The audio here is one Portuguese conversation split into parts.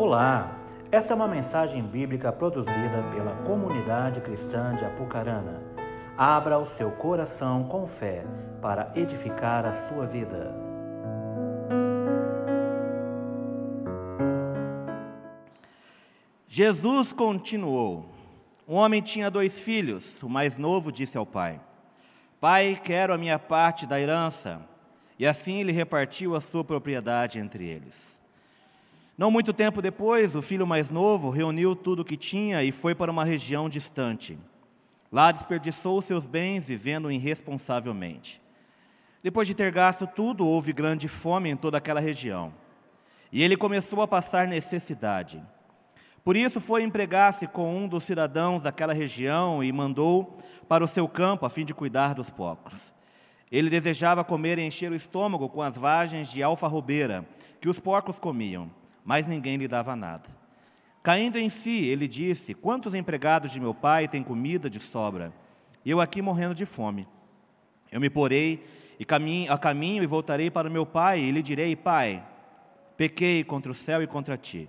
Olá, esta é uma mensagem bíblica produzida pela comunidade cristã de Apucarana. Abra o seu coração com fé para edificar a sua vida. Jesus continuou. Um homem tinha dois filhos. O mais novo disse ao pai: Pai, quero a minha parte da herança. E assim ele repartiu a sua propriedade entre eles. Não muito tempo depois, o filho mais novo reuniu tudo o que tinha e foi para uma região distante. Lá desperdiçou seus bens vivendo irresponsavelmente. Depois de ter gasto tudo, houve grande fome em toda aquela região. E ele começou a passar necessidade. Por isso foi empregar-se com um dos cidadãos daquela região e mandou para o seu campo a fim de cuidar dos porcos. Ele desejava comer e encher o estômago com as vagens de alfarrobeira que os porcos comiam mas ninguém lhe dava nada. Caindo em si, ele disse: Quantos empregados de meu pai têm comida de sobra? Eu aqui morrendo de fome. Eu me porei e caminho, a caminho e voltarei para o meu pai, e lhe direi: Pai, pequei contra o céu e contra ti.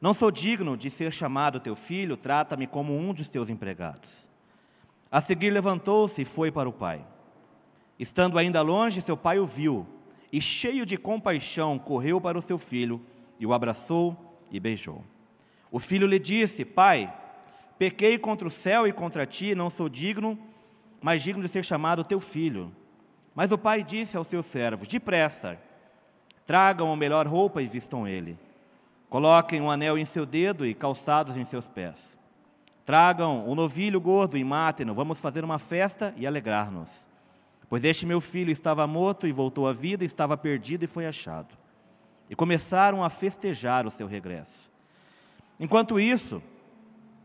Não sou digno de ser chamado teu filho, trata-me como um dos teus empregados. A seguir levantou-se e foi para o pai. Estando ainda longe, seu pai o viu, e cheio de compaixão, correu para o seu filho e o abraçou e beijou. O filho lhe disse: Pai, pequei contra o céu e contra ti, não sou digno, mas digno de ser chamado teu filho. Mas o pai disse aos seus servos: Depressa, tragam a melhor roupa e vistam ele. Coloquem um anel em seu dedo e calçados em seus pés. Tragam um novilho gordo e matem-no. Vamos fazer uma festa e alegrar-nos. Pois este meu filho estava morto e voltou à vida, estava perdido e foi achado e começaram a festejar o seu regresso. Enquanto isso,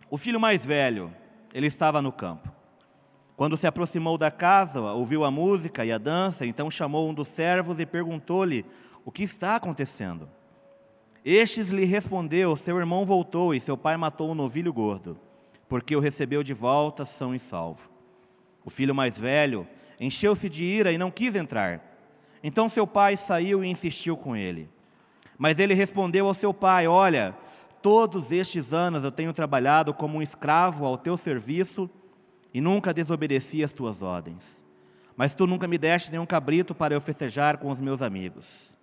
o filho mais velho, ele estava no campo. Quando se aproximou da casa, ouviu a música e a dança, então chamou um dos servos e perguntou-lhe o que está acontecendo. Estes lhe respondeu: Seu irmão voltou e seu pai matou um novilho gordo, porque o recebeu de volta são e salvo. O filho mais velho encheu-se de ira e não quis entrar. Então seu pai saiu e insistiu com ele. Mas ele respondeu ao seu pai: Olha, todos estes anos eu tenho trabalhado como um escravo ao teu serviço e nunca desobedeci às tuas ordens. Mas tu nunca me deste nenhum cabrito para eu festejar com os meus amigos.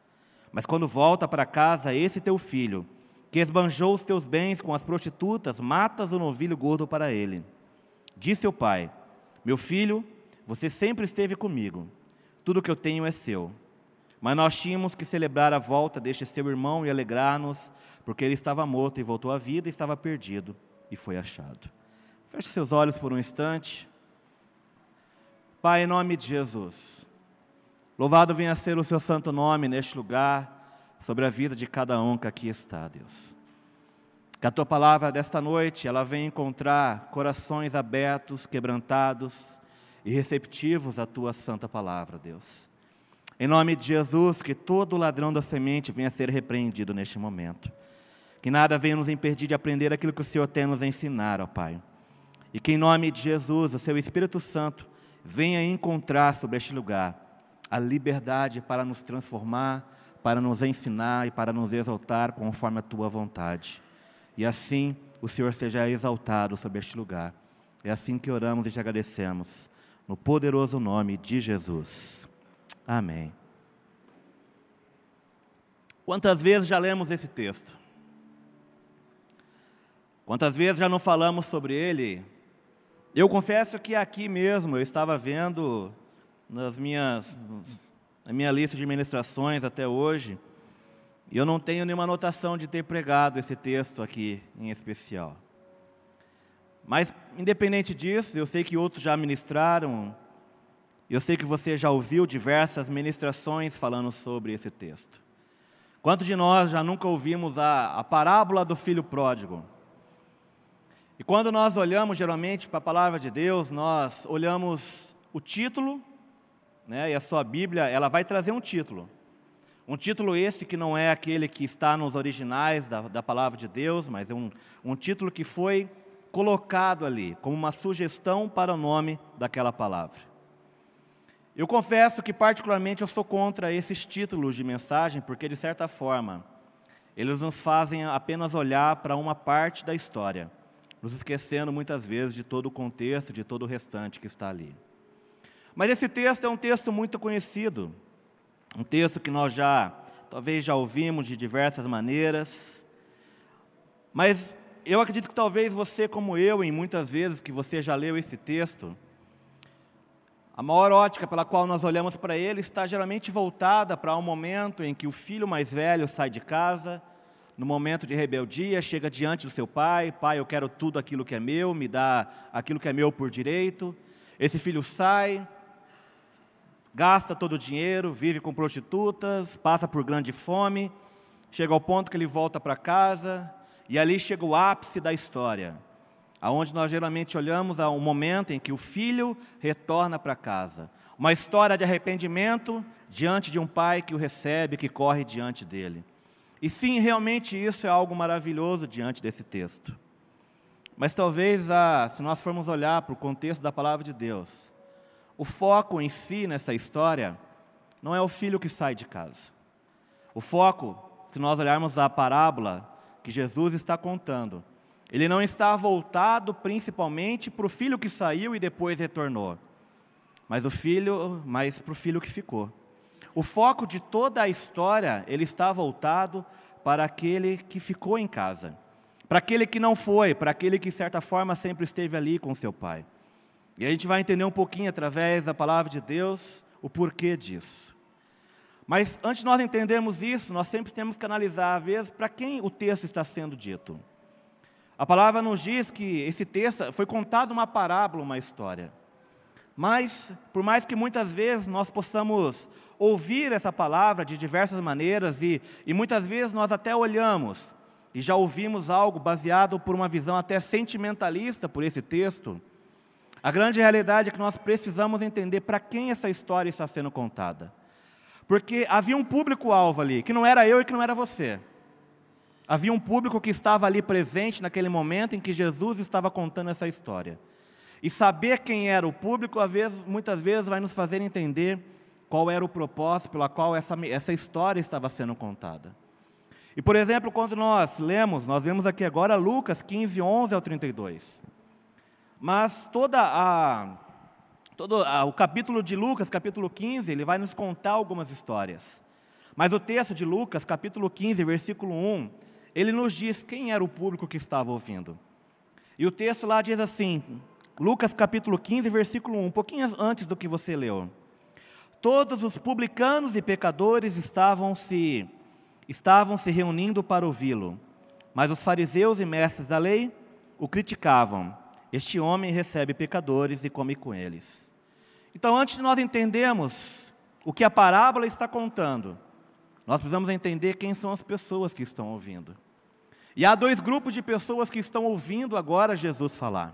Mas quando volta para casa esse teu filho, que esbanjou os teus bens com as prostitutas, matas o novilho gordo para ele. Disse o pai: Meu filho, você sempre esteve comigo, tudo que eu tenho é seu. Mas nós tínhamos que celebrar a volta deste seu irmão e alegrar-nos, porque ele estava morto e voltou à vida, e estava perdido e foi achado. Feche seus olhos por um instante. Pai, em nome de Jesus, louvado venha ser o seu santo nome neste lugar, sobre a vida de cada um que aqui está, Deus. Que a tua palavra desta noite, ela venha encontrar corações abertos, quebrantados e receptivos à tua santa palavra, Deus. Em nome de Jesus, que todo ladrão da semente venha a ser repreendido neste momento. Que nada venha nos impedir de aprender aquilo que o Senhor tem nos ensinar, ó Pai. E que em nome de Jesus, o Seu Espírito Santo venha encontrar sobre este lugar a liberdade para nos transformar, para nos ensinar e para nos exaltar conforme a Tua vontade. E assim o Senhor seja exaltado sobre este lugar. É assim que oramos e te agradecemos. No poderoso nome de Jesus. Amém. Quantas vezes já lemos esse texto? Quantas vezes já não falamos sobre ele? Eu confesso que aqui mesmo eu estava vendo nas minhas, na minha lista de ministrações até hoje, e eu não tenho nenhuma anotação de ter pregado esse texto aqui em especial. Mas, independente disso, eu sei que outros já ministraram, eu sei que você já ouviu diversas ministrações falando sobre esse texto. Quantos de nós já nunca ouvimos a, a parábola do filho pródigo? E quando nós olhamos geralmente para a palavra de Deus, nós olhamos o título, né, e a sua Bíblia, ela vai trazer um título. Um título esse que não é aquele que está nos originais da, da palavra de Deus, mas é um, um título que foi colocado ali como uma sugestão para o nome daquela palavra. Eu confesso que, particularmente, eu sou contra esses títulos de mensagem, porque, de certa forma, eles nos fazem apenas olhar para uma parte da história, nos esquecendo muitas vezes de todo o contexto, de todo o restante que está ali. Mas esse texto é um texto muito conhecido, um texto que nós já, talvez já ouvimos de diversas maneiras, mas eu acredito que talvez você, como eu, em muitas vezes que você já leu esse texto, a maior ótica pela qual nós olhamos para ele está geralmente voltada para um momento em que o filho mais velho sai de casa, no momento de rebeldia, chega diante do seu pai: Pai, eu quero tudo aquilo que é meu, me dá aquilo que é meu por direito. Esse filho sai, gasta todo o dinheiro, vive com prostitutas, passa por grande fome, chega ao ponto que ele volta para casa, e ali chega o ápice da história, aonde nós geralmente olhamos a um momento em que o filho retorna para casa. Uma história de arrependimento diante de um pai que o recebe, que corre diante dele. E sim, realmente isso é algo maravilhoso diante desse texto. Mas talvez, ah, se nós formos olhar para o contexto da palavra de Deus, o foco em si nessa história não é o filho que sai de casa. O foco, se nós olharmos a parábola que Jesus está contando, ele não está voltado principalmente para o filho que saiu e depois retornou, mas o filho, mas para o filho que ficou. O foco de toda a história, ele está voltado para aquele que ficou em casa, para aquele que não foi, para aquele que de certa forma sempre esteve ali com seu pai. E a gente vai entender um pouquinho através da palavra de Deus o porquê disso. Mas antes de nós entendermos isso, nós sempre temos que analisar, às vezes, para quem o texto está sendo dito. A palavra nos diz que esse texto foi contado uma parábola, uma história. Mas, por mais que muitas vezes nós possamos ouvir essa palavra de diversas maneiras, e, e muitas vezes nós até olhamos e já ouvimos algo baseado por uma visão até sentimentalista por esse texto, a grande realidade é que nós precisamos entender para quem essa história está sendo contada. Porque havia um público-alvo ali, que não era eu e que não era você. Havia um público que estava ali presente naquele momento em que Jesus estava contando essa história. E saber quem era o público, vezes, muitas vezes, vai nos fazer entender qual era o propósito pela qual essa, essa história estava sendo contada. E, por exemplo, quando nós lemos, nós vemos aqui agora Lucas 15, 11 ao 32. Mas toda a, todo a, o capítulo de Lucas, capítulo 15, ele vai nos contar algumas histórias. Mas o texto de Lucas, capítulo 15, versículo 1, ele nos diz quem era o público que estava ouvindo. E o texto lá diz assim, Lucas capítulo 15, versículo 1, um pouquinho antes do que você leu. Todos os publicanos e pecadores estavam se estavam se reunindo para ouvi-lo, mas os fariseus e mestres da lei o criticavam. Este homem recebe pecadores e come com eles. Então, antes de nós entendermos o que a parábola está contando, nós precisamos entender quem são as pessoas que estão ouvindo. E há dois grupos de pessoas que estão ouvindo agora Jesus falar.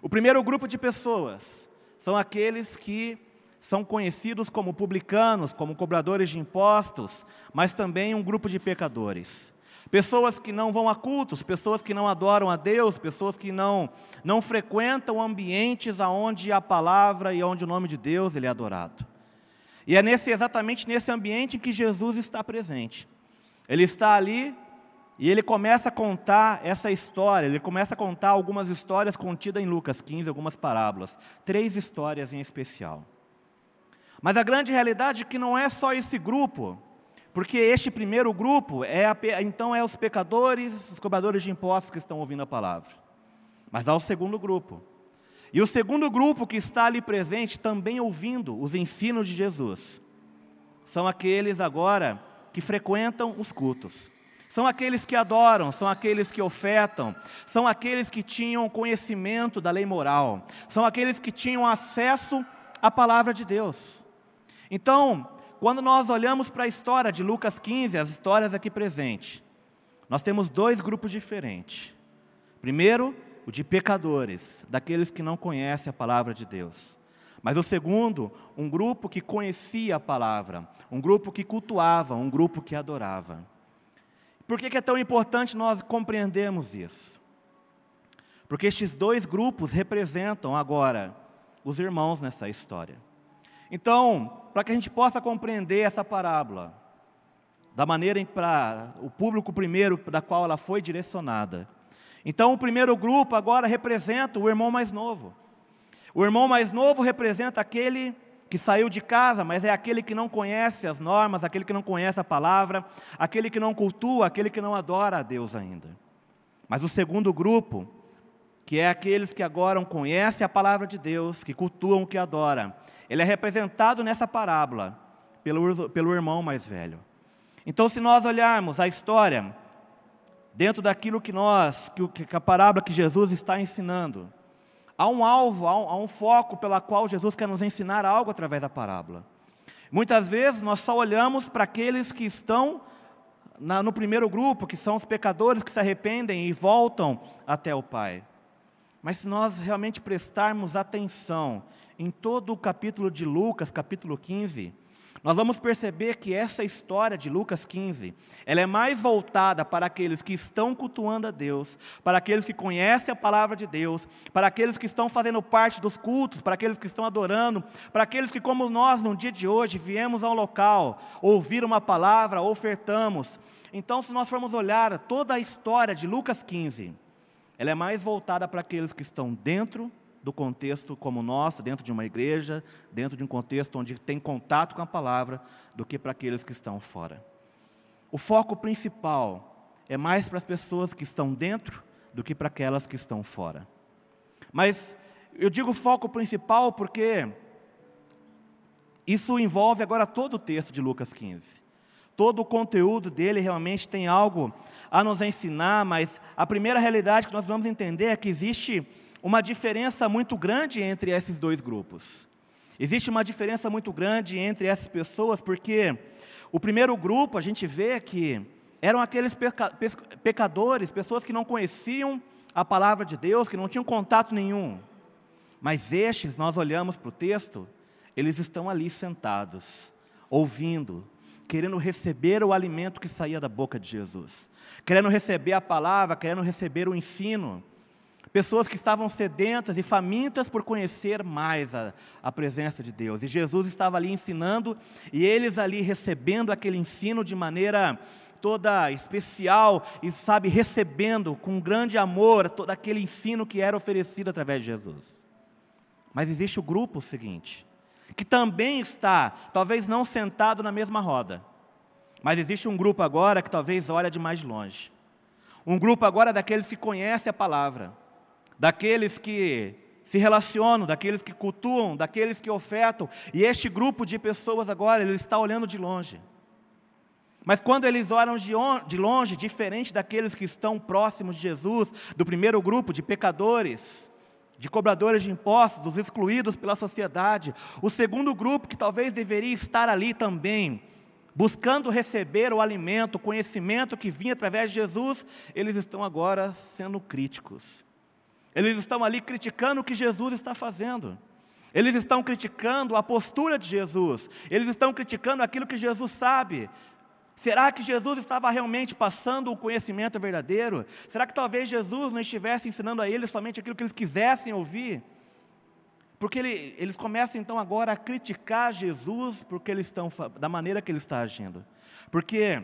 O primeiro grupo de pessoas são aqueles que são conhecidos como publicanos, como cobradores de impostos, mas também um grupo de pecadores. Pessoas que não vão a cultos, pessoas que não adoram a Deus, pessoas que não, não frequentam ambientes onde a palavra e onde o nome de Deus ele é adorado. E é nesse, exatamente nesse ambiente em que Jesus está presente. Ele está ali e ele começa a contar essa história, ele começa a contar algumas histórias contidas em Lucas 15, algumas parábolas, três histórias em especial. Mas a grande realidade é que não é só esse grupo porque este primeiro grupo é a, então é os pecadores, os cobradores de impostos que estão ouvindo a palavra. Mas há o segundo grupo. E o segundo grupo que está ali presente também ouvindo os ensinos de Jesus. São aqueles agora que frequentam os cultos. São aqueles que adoram, são aqueles que ofertam, são aqueles que tinham conhecimento da lei moral, são aqueles que tinham acesso à palavra de Deus. Então, quando nós olhamos para a história de Lucas 15, as histórias aqui presentes, nós temos dois grupos diferentes. Primeiro, o de pecadores, daqueles que não conhecem a palavra de Deus. Mas o segundo, um grupo que conhecia a palavra, um grupo que cultuava, um grupo que adorava. Por que é tão importante nós compreendermos isso? Porque estes dois grupos representam agora os irmãos nessa história. Então, para que a gente possa compreender essa parábola, da maneira para o público primeiro da qual ela foi direcionada. Então, o primeiro grupo agora representa o irmão mais novo. O irmão mais novo representa aquele que saiu de casa, mas é aquele que não conhece as normas, aquele que não conhece a palavra, aquele que não cultua, aquele que não adora a Deus ainda. Mas o segundo grupo, que é aqueles que agora conhecem a palavra de Deus, que cultuam o que adoram, ele é representado nessa parábola pelo, pelo irmão mais velho. Então, se nós olharmos a história dentro daquilo que nós, que, a parábola que Jesus está ensinando, Há um alvo, há um, há um foco pela qual Jesus quer nos ensinar algo através da parábola. Muitas vezes nós só olhamos para aqueles que estão na, no primeiro grupo, que são os pecadores que se arrependem e voltam até o Pai. Mas se nós realmente prestarmos atenção em todo o capítulo de Lucas, capítulo 15, nós vamos perceber que essa história de Lucas 15, ela é mais voltada para aqueles que estão cultuando a Deus, para aqueles que conhecem a palavra de Deus, para aqueles que estão fazendo parte dos cultos, para aqueles que estão adorando, para aqueles que, como nós, no dia de hoje, viemos ao local, ouvir uma palavra, ofertamos. Então, se nós formos olhar toda a história de Lucas 15, ela é mais voltada para aqueles que estão dentro do contexto como o nosso, dentro de uma igreja, dentro de um contexto onde tem contato com a palavra, do que para aqueles que estão fora. O foco principal é mais para as pessoas que estão dentro do que para aquelas que estão fora. Mas eu digo foco principal porque isso envolve agora todo o texto de Lucas 15. Todo o conteúdo dele realmente tem algo a nos ensinar, mas a primeira realidade que nós vamos entender é que existe uma diferença muito grande entre esses dois grupos. Existe uma diferença muito grande entre essas pessoas, porque o primeiro grupo a gente vê que eram aqueles peca pecadores, pessoas que não conheciam a palavra de Deus, que não tinham contato nenhum. Mas estes, nós olhamos para o texto, eles estão ali sentados, ouvindo, querendo receber o alimento que saía da boca de Jesus, querendo receber a palavra, querendo receber o ensino. Pessoas que estavam sedentas e famintas por conhecer mais a, a, presença de Deus. E Jesus estava ali ensinando, e eles ali recebendo aquele ensino de maneira toda especial, e sabe, recebendo com grande amor todo aquele ensino que era oferecido através de Jesus. Mas existe o grupo seguinte, que também está, talvez não sentado na mesma roda, mas existe um grupo agora que talvez olha de mais longe. Um grupo agora daqueles que conhecem a palavra daqueles que se relacionam, daqueles que cultuam, daqueles que ofertam. E este grupo de pessoas agora, ele está olhando de longe. Mas quando eles olham de longe, diferente daqueles que estão próximos de Jesus, do primeiro grupo de pecadores, de cobradores de impostos, dos excluídos pela sociedade, o segundo grupo que talvez deveria estar ali também, buscando receber o alimento, o conhecimento que vinha através de Jesus, eles estão agora sendo críticos. Eles estão ali criticando o que Jesus está fazendo. Eles estão criticando a postura de Jesus. Eles estão criticando aquilo que Jesus sabe. Será que Jesus estava realmente passando o conhecimento verdadeiro? Será que talvez Jesus não estivesse ensinando a eles somente aquilo que eles quisessem ouvir? Porque ele, eles começam então agora a criticar Jesus porque eles estão da maneira que ele está agindo. Porque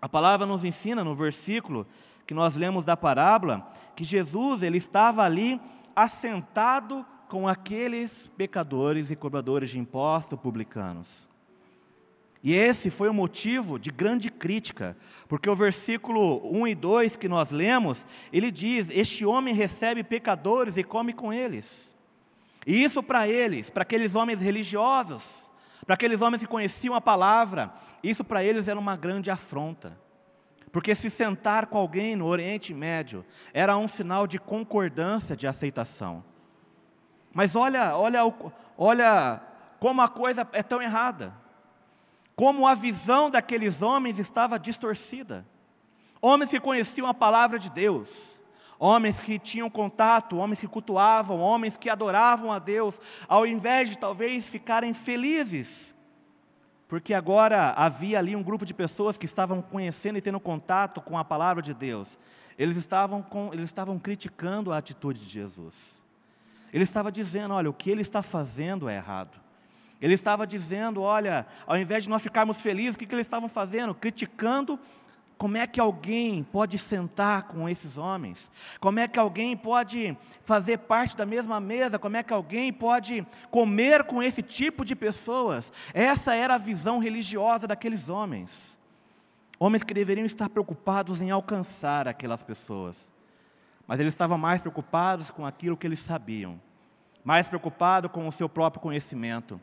a palavra nos ensina no versículo que nós lemos da parábola, que Jesus ele estava ali assentado com aqueles pecadores e cobradores de impostos publicanos. E esse foi o motivo de grande crítica, porque o versículo 1 e 2 que nós lemos, ele diz: Este homem recebe pecadores e come com eles. E isso para eles, para aqueles homens religiosos, para aqueles homens que conheciam a palavra, isso para eles era uma grande afronta. Porque se sentar com alguém no Oriente Médio era um sinal de concordância, de aceitação. Mas olha, olha, olha como a coisa é tão errada. Como a visão daqueles homens estava distorcida. Homens que conheciam a palavra de Deus, homens que tinham contato, homens que cultuavam, homens que adoravam a Deus, ao invés de talvez ficarem felizes porque agora havia ali um grupo de pessoas que estavam conhecendo e tendo contato com a palavra de Deus. Eles estavam, com, eles estavam criticando a atitude de Jesus. Ele estava dizendo: olha, o que ele está fazendo é errado. Ele estava dizendo: olha, ao invés de nós ficarmos felizes, o que, que eles estavam fazendo? Criticando como é que alguém pode sentar com esses homens? Como é que alguém pode fazer parte da mesma mesa? Como é que alguém pode comer com esse tipo de pessoas? Essa era a visão religiosa daqueles homens. Homens que deveriam estar preocupados em alcançar aquelas pessoas. Mas eles estavam mais preocupados com aquilo que eles sabiam, mais preocupados com o seu próprio conhecimento,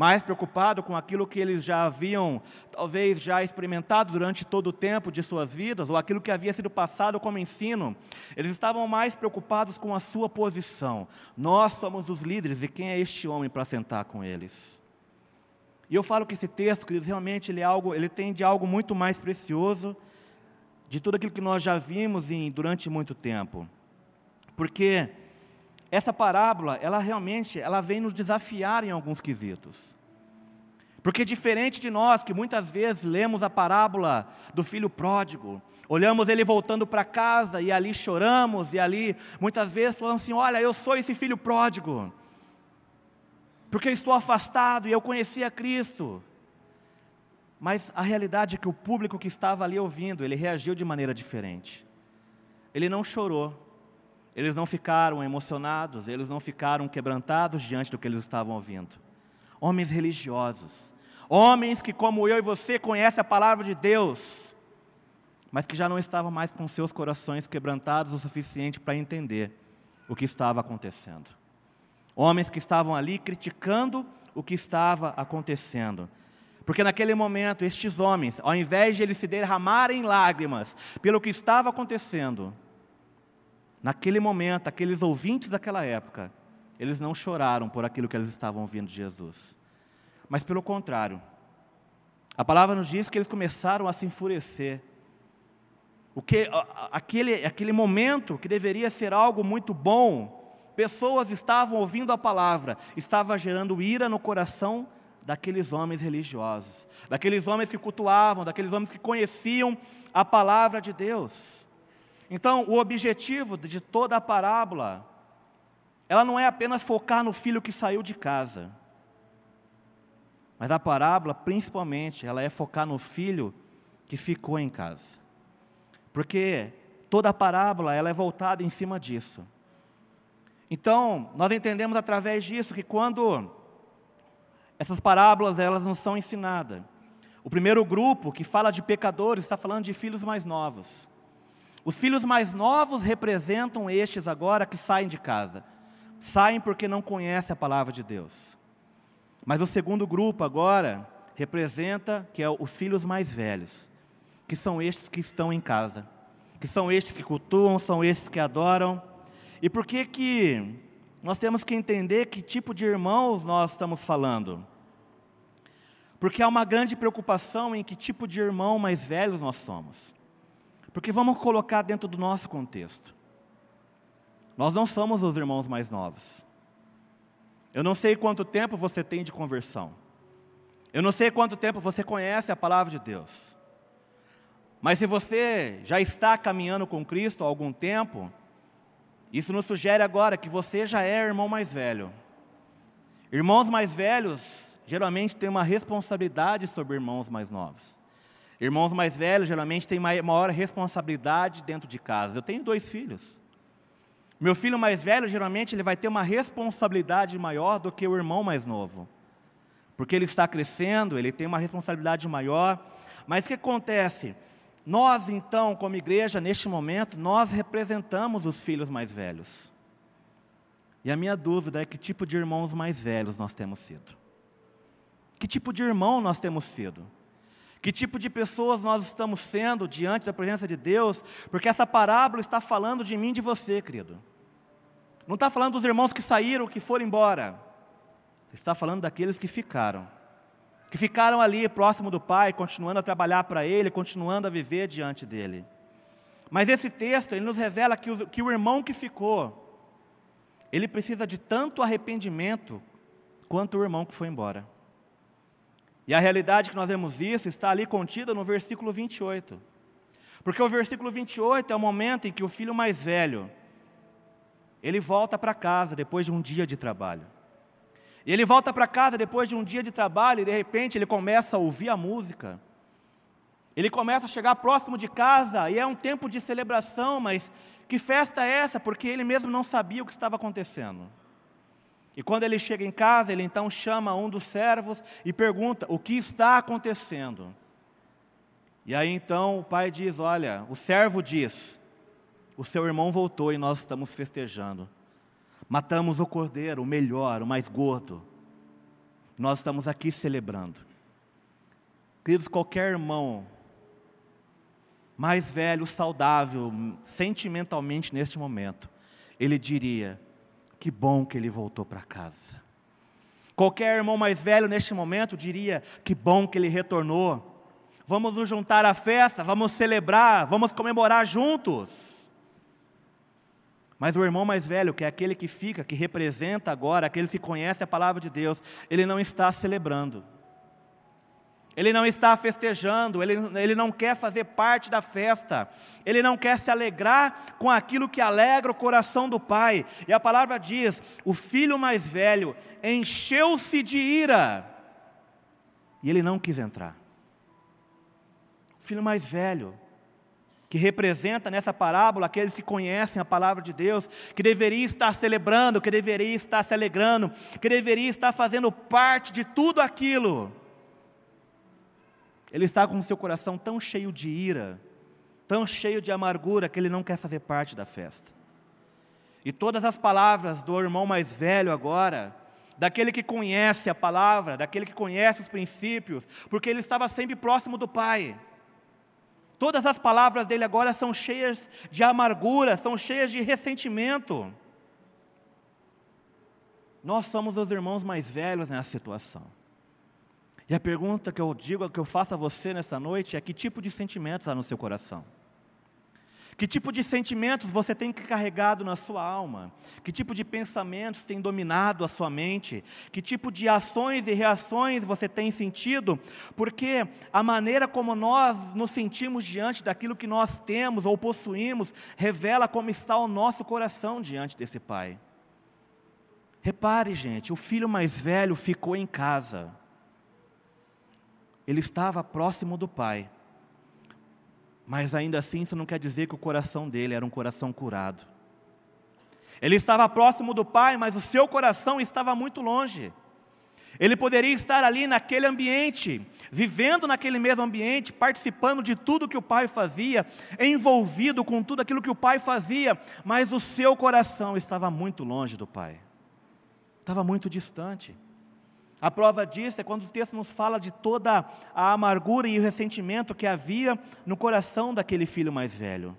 mais preocupado com aquilo que eles já haviam, talvez já experimentado durante todo o tempo de suas vidas, ou aquilo que havia sido passado como ensino. Eles estavam mais preocupados com a sua posição. Nós somos os líderes, e quem é este homem para sentar com eles? E eu falo que esse texto, queridos, realmente ele, é algo, ele tem de algo muito mais precioso de tudo aquilo que nós já vimos em, durante muito tempo. Porque essa parábola, ela realmente, ela vem nos desafiar em alguns quesitos. Porque diferente de nós, que muitas vezes lemos a parábola do filho pródigo, olhamos ele voltando para casa e ali choramos, e ali muitas vezes falamos assim: Olha, eu sou esse filho pródigo, porque eu estou afastado e eu conhecia Cristo. Mas a realidade é que o público que estava ali ouvindo, ele reagiu de maneira diferente. Ele não chorou, eles não ficaram emocionados, eles não ficaram quebrantados diante do que eles estavam ouvindo. Homens religiosos, homens que, como eu e você, conhecem a palavra de Deus, mas que já não estavam mais com seus corações quebrantados o suficiente para entender o que estava acontecendo. Homens que estavam ali criticando o que estava acontecendo. Porque naquele momento, estes homens, ao invés de eles se derramarem lágrimas pelo que estava acontecendo, Naquele momento, aqueles ouvintes daquela época, eles não choraram por aquilo que eles estavam ouvindo de Jesus. Mas pelo contrário, a palavra nos diz que eles começaram a se enfurecer. O que, aquele, aquele momento que deveria ser algo muito bom, pessoas estavam ouvindo a palavra, estava gerando ira no coração daqueles homens religiosos, daqueles homens que cultuavam, daqueles homens que conheciam a palavra de Deus. Então, o objetivo de toda a parábola, ela não é apenas focar no filho que saiu de casa. Mas a parábola, principalmente, ela é focar no filho que ficou em casa. Porque toda a parábola, ela é voltada em cima disso. Então, nós entendemos através disso que quando essas parábolas elas não são ensinadas, o primeiro grupo que fala de pecadores está falando de filhos mais novos. Os filhos mais novos representam estes agora que saem de casa. Saem porque não conhecem a palavra de Deus. Mas o segundo grupo agora representa que é os filhos mais velhos, que são estes que estão em casa, que são estes que cultuam, são estes que adoram. E por que que nós temos que entender que tipo de irmãos nós estamos falando? Porque há uma grande preocupação em que tipo de irmão mais velhos nós somos. Porque vamos colocar dentro do nosso contexto. Nós não somos os irmãos mais novos. Eu não sei quanto tempo você tem de conversão. Eu não sei quanto tempo você conhece a palavra de Deus. Mas se você já está caminhando com Cristo há algum tempo, isso nos sugere agora que você já é irmão mais velho. Irmãos mais velhos geralmente têm uma responsabilidade sobre irmãos mais novos. Irmãos mais velhos geralmente têm maior responsabilidade dentro de casa. Eu tenho dois filhos. Meu filho mais velho geralmente ele vai ter uma responsabilidade maior do que o irmão mais novo. Porque ele está crescendo, ele tem uma responsabilidade maior. Mas o que acontece? Nós, então, como igreja, neste momento, nós representamos os filhos mais velhos. E a minha dúvida é que tipo de irmãos mais velhos nós temos sido? Que tipo de irmão nós temos sido? Que tipo de pessoas nós estamos sendo diante da presença de Deus? Porque essa parábola está falando de mim e de você, querido. Não está falando dos irmãos que saíram, que foram embora. Está falando daqueles que ficaram. Que ficaram ali próximo do Pai, continuando a trabalhar para Ele, continuando a viver diante dEle. Mas esse texto, ele nos revela que o, que o irmão que ficou, ele precisa de tanto arrependimento quanto o irmão que foi embora. E a realidade que nós vemos isso está ali contida no versículo 28. Porque o versículo 28 é o momento em que o filho mais velho, ele volta para casa depois de um dia de trabalho. E ele volta para casa depois de um dia de trabalho e de repente ele começa a ouvir a música. Ele começa a chegar próximo de casa e é um tempo de celebração, mas que festa é essa? Porque ele mesmo não sabia o que estava acontecendo. E quando ele chega em casa, ele então chama um dos servos e pergunta: o que está acontecendo? E aí então o pai diz: Olha, o servo diz: O seu irmão voltou e nós estamos festejando. Matamos o cordeiro, o melhor, o mais gordo. Nós estamos aqui celebrando. Queridos, qualquer irmão mais velho, saudável, sentimentalmente neste momento, ele diria: Que bom que ele voltou para casa. Qualquer irmão mais velho neste momento diria: Que bom que ele retornou. Vamos nos juntar à festa, vamos celebrar, vamos comemorar juntos. Mas o irmão mais velho, que é aquele que fica, que representa agora, aquele que conhece a palavra de Deus, ele não está celebrando. Ele não está festejando, ele, ele não quer fazer parte da festa, ele não quer se alegrar com aquilo que alegra o coração do pai. E a palavra diz: o filho mais velho encheu-se de ira, e ele não quis entrar. O filho mais velho, que representa nessa parábola aqueles que conhecem a palavra de Deus, que deveria estar celebrando, que deveria estar se alegrando, que deveria estar fazendo parte de tudo aquilo ele está com seu coração tão cheio de ira, tão cheio de amargura, que ele não quer fazer parte da festa. E todas as palavras do irmão mais velho agora, daquele que conhece a palavra, daquele que conhece os princípios, porque ele estava sempre próximo do Pai. Todas as palavras dele agora são cheias de amargura, são cheias de ressentimento. Nós somos os irmãos mais velhos nessa situação. E a pergunta que eu digo, que eu faço a você nessa noite é: que tipo de sentimentos há no seu coração? Que tipo de sentimentos você tem carregado na sua alma? Que tipo de pensamentos tem dominado a sua mente? Que tipo de ações e reações você tem sentido? Porque a maneira como nós nos sentimos diante daquilo que nós temos ou possuímos revela como está o nosso coração diante desse Pai. Repare, gente, o filho mais velho ficou em casa ele estava próximo do Pai. Mas ainda assim, isso não quer dizer que o coração dele era um coração curado. Ele estava próximo do Pai, mas o seu coração estava muito longe. Ele poderia estar ali naquele ambiente, vivendo naquele mesmo ambiente, participando de tudo que o pai fazia, envolvido com tudo aquilo que o pai fazia, mas o seu coração estava muito longe do pai, estava muito distante. A prova disso é quando o texto nos fala de toda a amargura e o ressentimento que havia no coração daquele filho mais velho.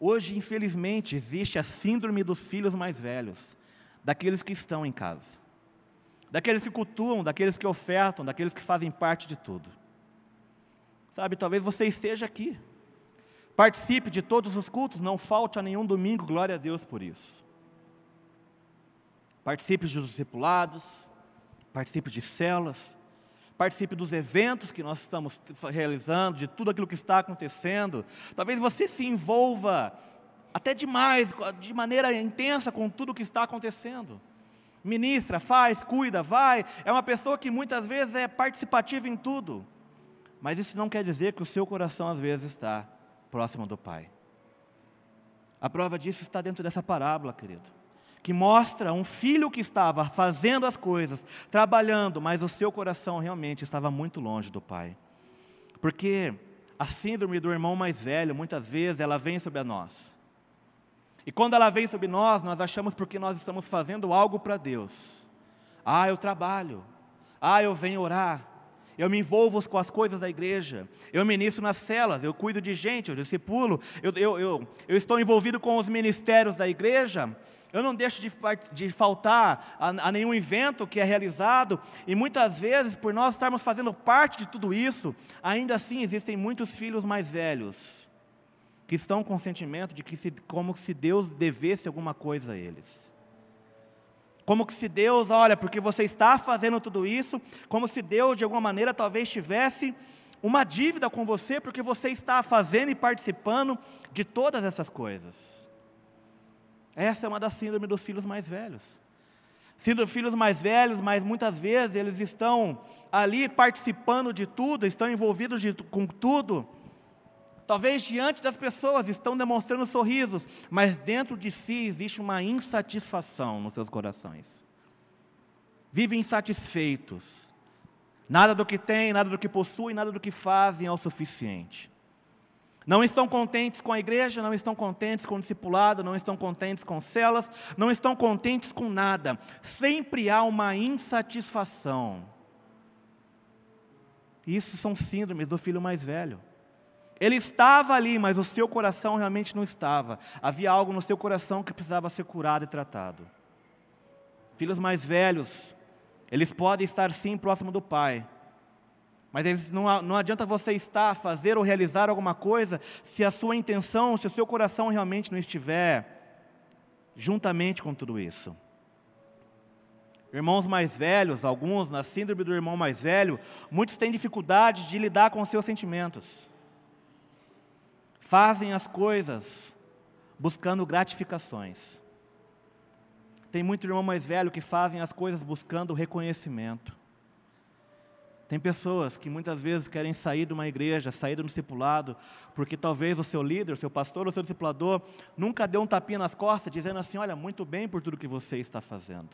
Hoje, infelizmente, existe a síndrome dos filhos mais velhos, daqueles que estão em casa, daqueles que cultuam, daqueles que ofertam, daqueles que fazem parte de tudo. Sabe, talvez você esteja aqui, participe de todos os cultos, não falte a nenhum domingo, glória a Deus por isso participe dos discipulados, participe de células, participe dos eventos que nós estamos realizando, de tudo aquilo que está acontecendo. Talvez você se envolva até demais, de maneira intensa com tudo que está acontecendo. Ministra, faz, cuida, vai. É uma pessoa que muitas vezes é participativa em tudo. Mas isso não quer dizer que o seu coração às vezes está próximo do Pai. A prova disso está dentro dessa parábola, querido que mostra um filho que estava fazendo as coisas, trabalhando, mas o seu coração realmente estava muito longe do pai. Porque a síndrome do irmão mais velho, muitas vezes, ela vem sobre nós. E quando ela vem sobre nós, nós achamos porque nós estamos fazendo algo para Deus. Ah, eu trabalho. Ah, eu venho orar. Eu me envolvo com as coisas da igreja. Eu ministro nas celas. Eu cuido de gente. Eu discipulo. Eu, eu, eu, eu estou envolvido com os ministérios da igreja. Eu não deixo de, de faltar a, a, nenhum evento que é realizado, e muitas vezes, por nós estarmos fazendo parte de tudo isso, ainda assim existem muitos filhos mais velhos que estão com o sentimento de que se, como se Deus devesse alguma coisa a eles. Como que se Deus, olha, porque você está fazendo tudo isso, como se Deus de alguma maneira talvez tivesse uma dívida com você, porque você está fazendo e participando de todas essas coisas. Essa é uma das síndromes dos filhos mais velhos. Sendo filhos mais velhos, mas muitas vezes eles estão ali participando de tudo, estão envolvidos de, com tudo. Talvez diante das pessoas estão demonstrando sorrisos, mas dentro de si existe uma insatisfação nos seus corações. Vivem insatisfeitos. Nada do que têm, nada do que possuem, nada do que fazem é o suficiente. Não estão contentes com a igreja, não estão contentes com o discipulado, não estão contentes com celas, não estão contentes com nada. Sempre há uma insatisfação. Isso são síndromes do filho mais velho. Ele estava ali, mas o seu coração realmente não estava. Havia algo no seu coração que precisava ser curado e tratado. Filhos mais velhos, eles podem estar sim próximo do pai, mas não, não adianta você estar, fazer ou realizar alguma coisa se a sua intenção, se o seu coração realmente não estiver juntamente com tudo isso. Irmãos mais velhos, alguns na síndrome do irmão mais velho, muitos têm dificuldade de lidar com os seus sentimentos. Fazem as coisas buscando gratificações. Tem muito irmão mais velho que fazem as coisas buscando reconhecimento. Tem pessoas que muitas vezes querem sair de uma igreja, sair do discipulado, porque talvez o seu líder, o seu pastor, o seu discipulador nunca deu um tapinha nas costas, dizendo assim: Olha, muito bem por tudo que você está fazendo.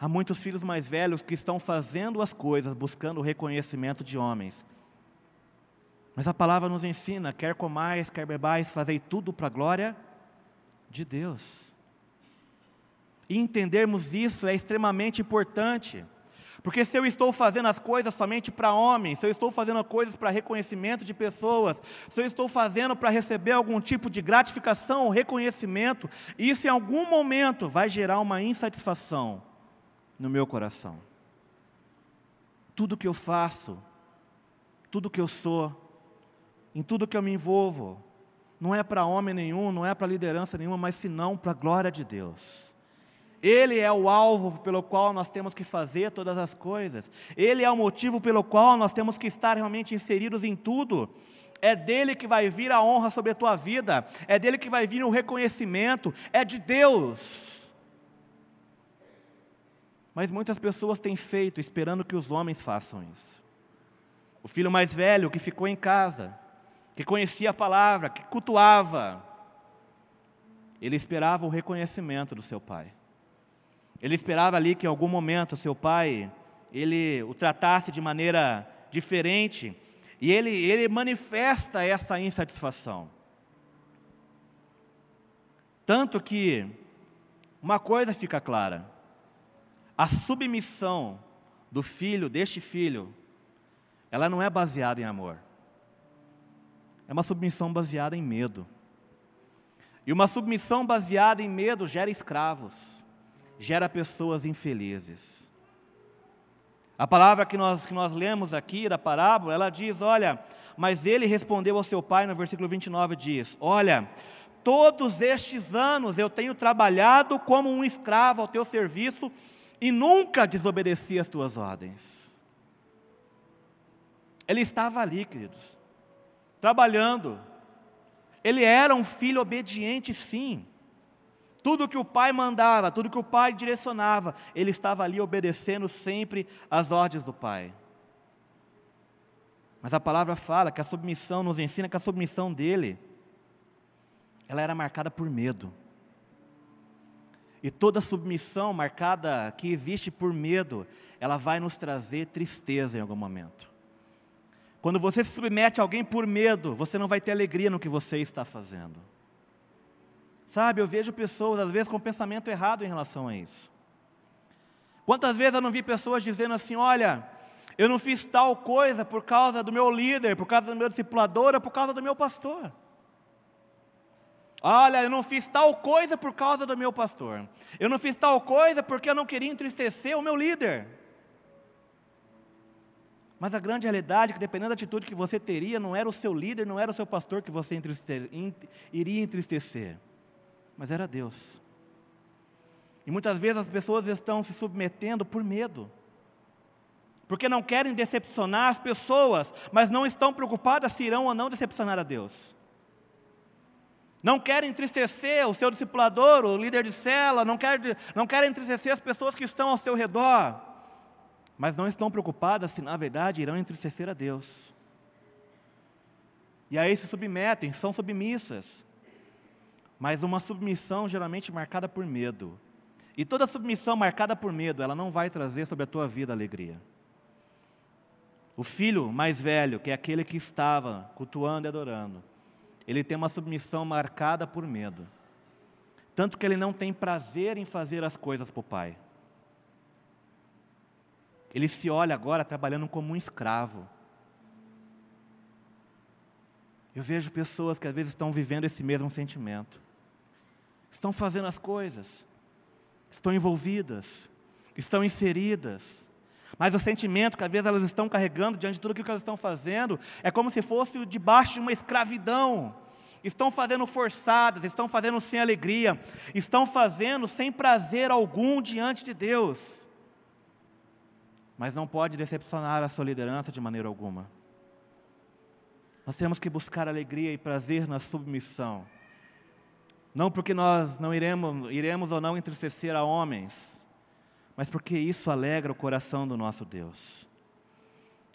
Há muitos filhos mais velhos que estão fazendo as coisas buscando o reconhecimento de homens. Mas a palavra nos ensina: quer comais, quer bebais, fazei tudo para a glória de Deus. E entendermos isso é extremamente importante. Porque se eu estou fazendo as coisas somente para homens, se eu estou fazendo coisas para reconhecimento de pessoas, se eu estou fazendo para receber algum tipo de gratificação ou reconhecimento, isso em algum momento vai gerar uma insatisfação no meu coração. Tudo que eu faço, tudo que eu sou, em tudo que eu me envolvo, não é para homem nenhum, não é para liderança nenhuma, mas senão para a glória de Deus. Ele é o alvo pelo qual nós temos que fazer todas as coisas. Ele é o motivo pelo qual nós temos que estar realmente inseridos em tudo. É dele que vai vir a honra sobre a tua vida, é dele que vai vir o reconhecimento, é de Deus. Mas muitas pessoas têm feito esperando que os homens façam isso. O filho mais velho que ficou em casa, que conhecia a palavra, que cultuava, ele esperava o reconhecimento do seu pai. Ele esperava ali que em algum momento seu pai ele o tratasse de maneira diferente e ele, ele manifesta essa insatisfação. Tanto que uma coisa fica clara: a submissão do filho, deste filho, ela não é baseada em amor. É uma submissão baseada em medo. E uma submissão baseada em medo gera escravos gera pessoas infelizes. A palavra que nós, que nós lemos aqui da parábola, ela diz: Olha, mas ele respondeu ao seu pai, no versículo 29, diz: Olha, todos estes anos eu tenho trabalhado como um escravo ao teu serviço e nunca desobedeci as tuas ordens. Ele estava ali, queridos, trabalhando. Ele era um filho obediente, sim. Tudo que o pai mandava, tudo que o pai direcionava, ele estava ali obedecendo sempre às ordens do pai. Mas a palavra fala que a submissão nos ensina que a submissão dele ela era marcada por medo. E toda submissão marcada que existe por medo, ela vai nos trazer tristeza em algum momento. Quando você se submete a alguém por medo, você não vai ter alegria no que você está fazendo. Sabe, eu vejo pessoas, às vezes, com pensamento errado em relação a isso. Quantas vezes eu não vi pessoas dizendo assim: olha, eu não fiz tal coisa por causa do meu líder, por causa do meu discipulador, ou por causa do meu pastor. Olha, eu não fiz tal coisa por causa do meu pastor. Eu não fiz tal coisa porque eu não queria entristecer o meu líder. Mas a grande realidade é que, dependendo da atitude que você teria, não era o seu líder, não era o seu pastor que você iria entristecer mas era Deus. E muitas vezes as pessoas estão se submetendo por medo, porque não querem decepcionar as pessoas, mas não estão preocupadas se irão ou não decepcionar a Deus. não quer entristecer o seu discipulador, o líder de cela, não quer, não quer entristecer as pessoas que estão ao seu redor, mas não estão preocupadas se na verdade irão entristecer a Deus. E aí se submetem, são submissas, mas uma submissão geralmente marcada por medo. E toda submissão marcada por medo, ela não vai trazer sobre a tua vida alegria. O filho mais velho, que é aquele que estava cultuando e adorando, ele tem uma submissão marcada por medo. Tanto que ele não tem prazer em fazer as coisas para o pai. Ele se olha agora trabalhando como um escravo. Eu vejo pessoas que às vezes estão vivendo esse mesmo sentimento. Estão fazendo as coisas, estão envolvidas, estão inseridas, mas o sentimento que às vezes elas estão carregando diante de tudo aquilo que elas estão fazendo é como se fosse debaixo de uma escravidão. Estão fazendo forçadas, estão fazendo sem alegria, estão fazendo sem prazer algum diante de Deus. Mas não pode decepcionar a sua liderança de maneira alguma. Nós temos que buscar alegria e prazer na submissão. Não porque nós não iremos, iremos ou não entristecer a homens, mas porque isso alegra o coração do nosso Deus.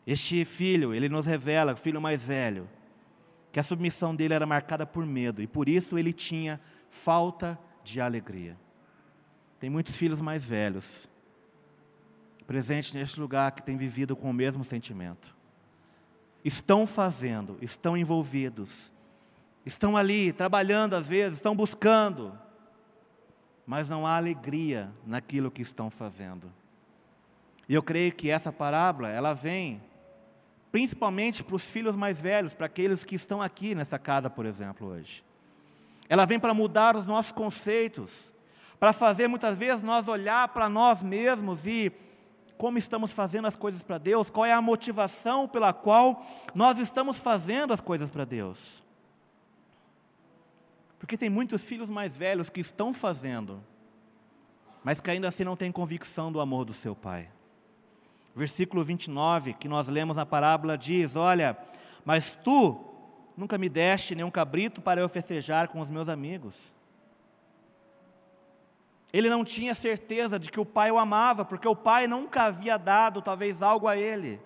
Este filho, ele nos revela, o filho mais velho, que a submissão dele era marcada por medo e por isso ele tinha falta de alegria. Tem muitos filhos mais velhos presentes neste lugar que têm vivido com o mesmo sentimento. Estão fazendo, estão envolvidos, estão ali trabalhando às vezes, estão buscando, mas não há alegria naquilo que estão fazendo. E eu creio que essa parábola, ela vem principalmente para os filhos mais velhos, para aqueles que estão aqui nessa casa, por exemplo, hoje. Ela vem para mudar os nossos conceitos, para fazer muitas vezes nós olhar para nós mesmos e como estamos fazendo as coisas para Deus, qual é a motivação pela qual nós estamos fazendo as coisas para Deus. Porque tem muitos filhos mais velhos que estão fazendo, mas que ainda assim não têm convicção do amor do seu pai. Versículo 29, que nós lemos na parábola, diz: Olha, mas tu nunca me deste nenhum cabrito para eu festejar com os meus amigos. Ele não tinha certeza de que o pai o amava, porque o pai nunca havia dado talvez algo a ele.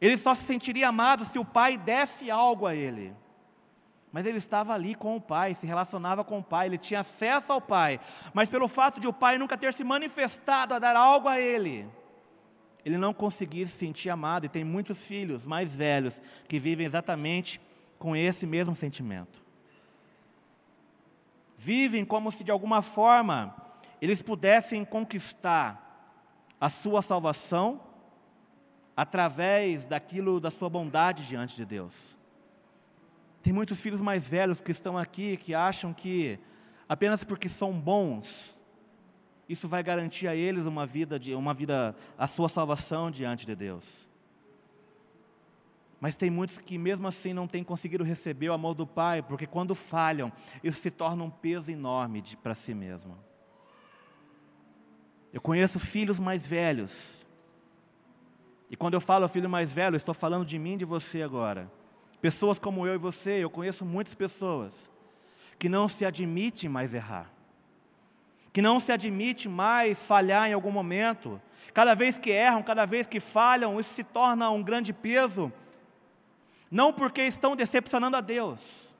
Ele só se sentiria amado se o pai desse algo a ele mas ele estava ali com o pai, se relacionava com o pai, ele tinha acesso ao pai, mas pelo fato de o pai nunca ter se manifestado a dar algo a ele, ele não conseguia se sentir amado, e tem muitos filhos mais velhos que vivem exatamente com esse mesmo sentimento. Vivem como se de alguma forma eles pudessem conquistar a sua salvação através daquilo da sua bondade diante de Deus. Tem muitos filhos mais velhos que estão aqui que acham que apenas porque são bons, isso vai garantir a eles uma vida de uma vida a sua salvação diante de Deus. Mas tem muitos que mesmo assim não têm conseguido receber o amor do Pai, porque quando falham, isso se torna um peso enorme para si mesmo. Eu conheço filhos mais velhos. E quando eu falo filho mais velho, estou falando de mim e de você agora Pessoas como eu e você, eu conheço muitas pessoas que não se admitem mais errar, que não se admite mais falhar em algum momento. Cada vez que erram, cada vez que falham, isso se torna um grande peso, não porque estão decepcionando a Deus,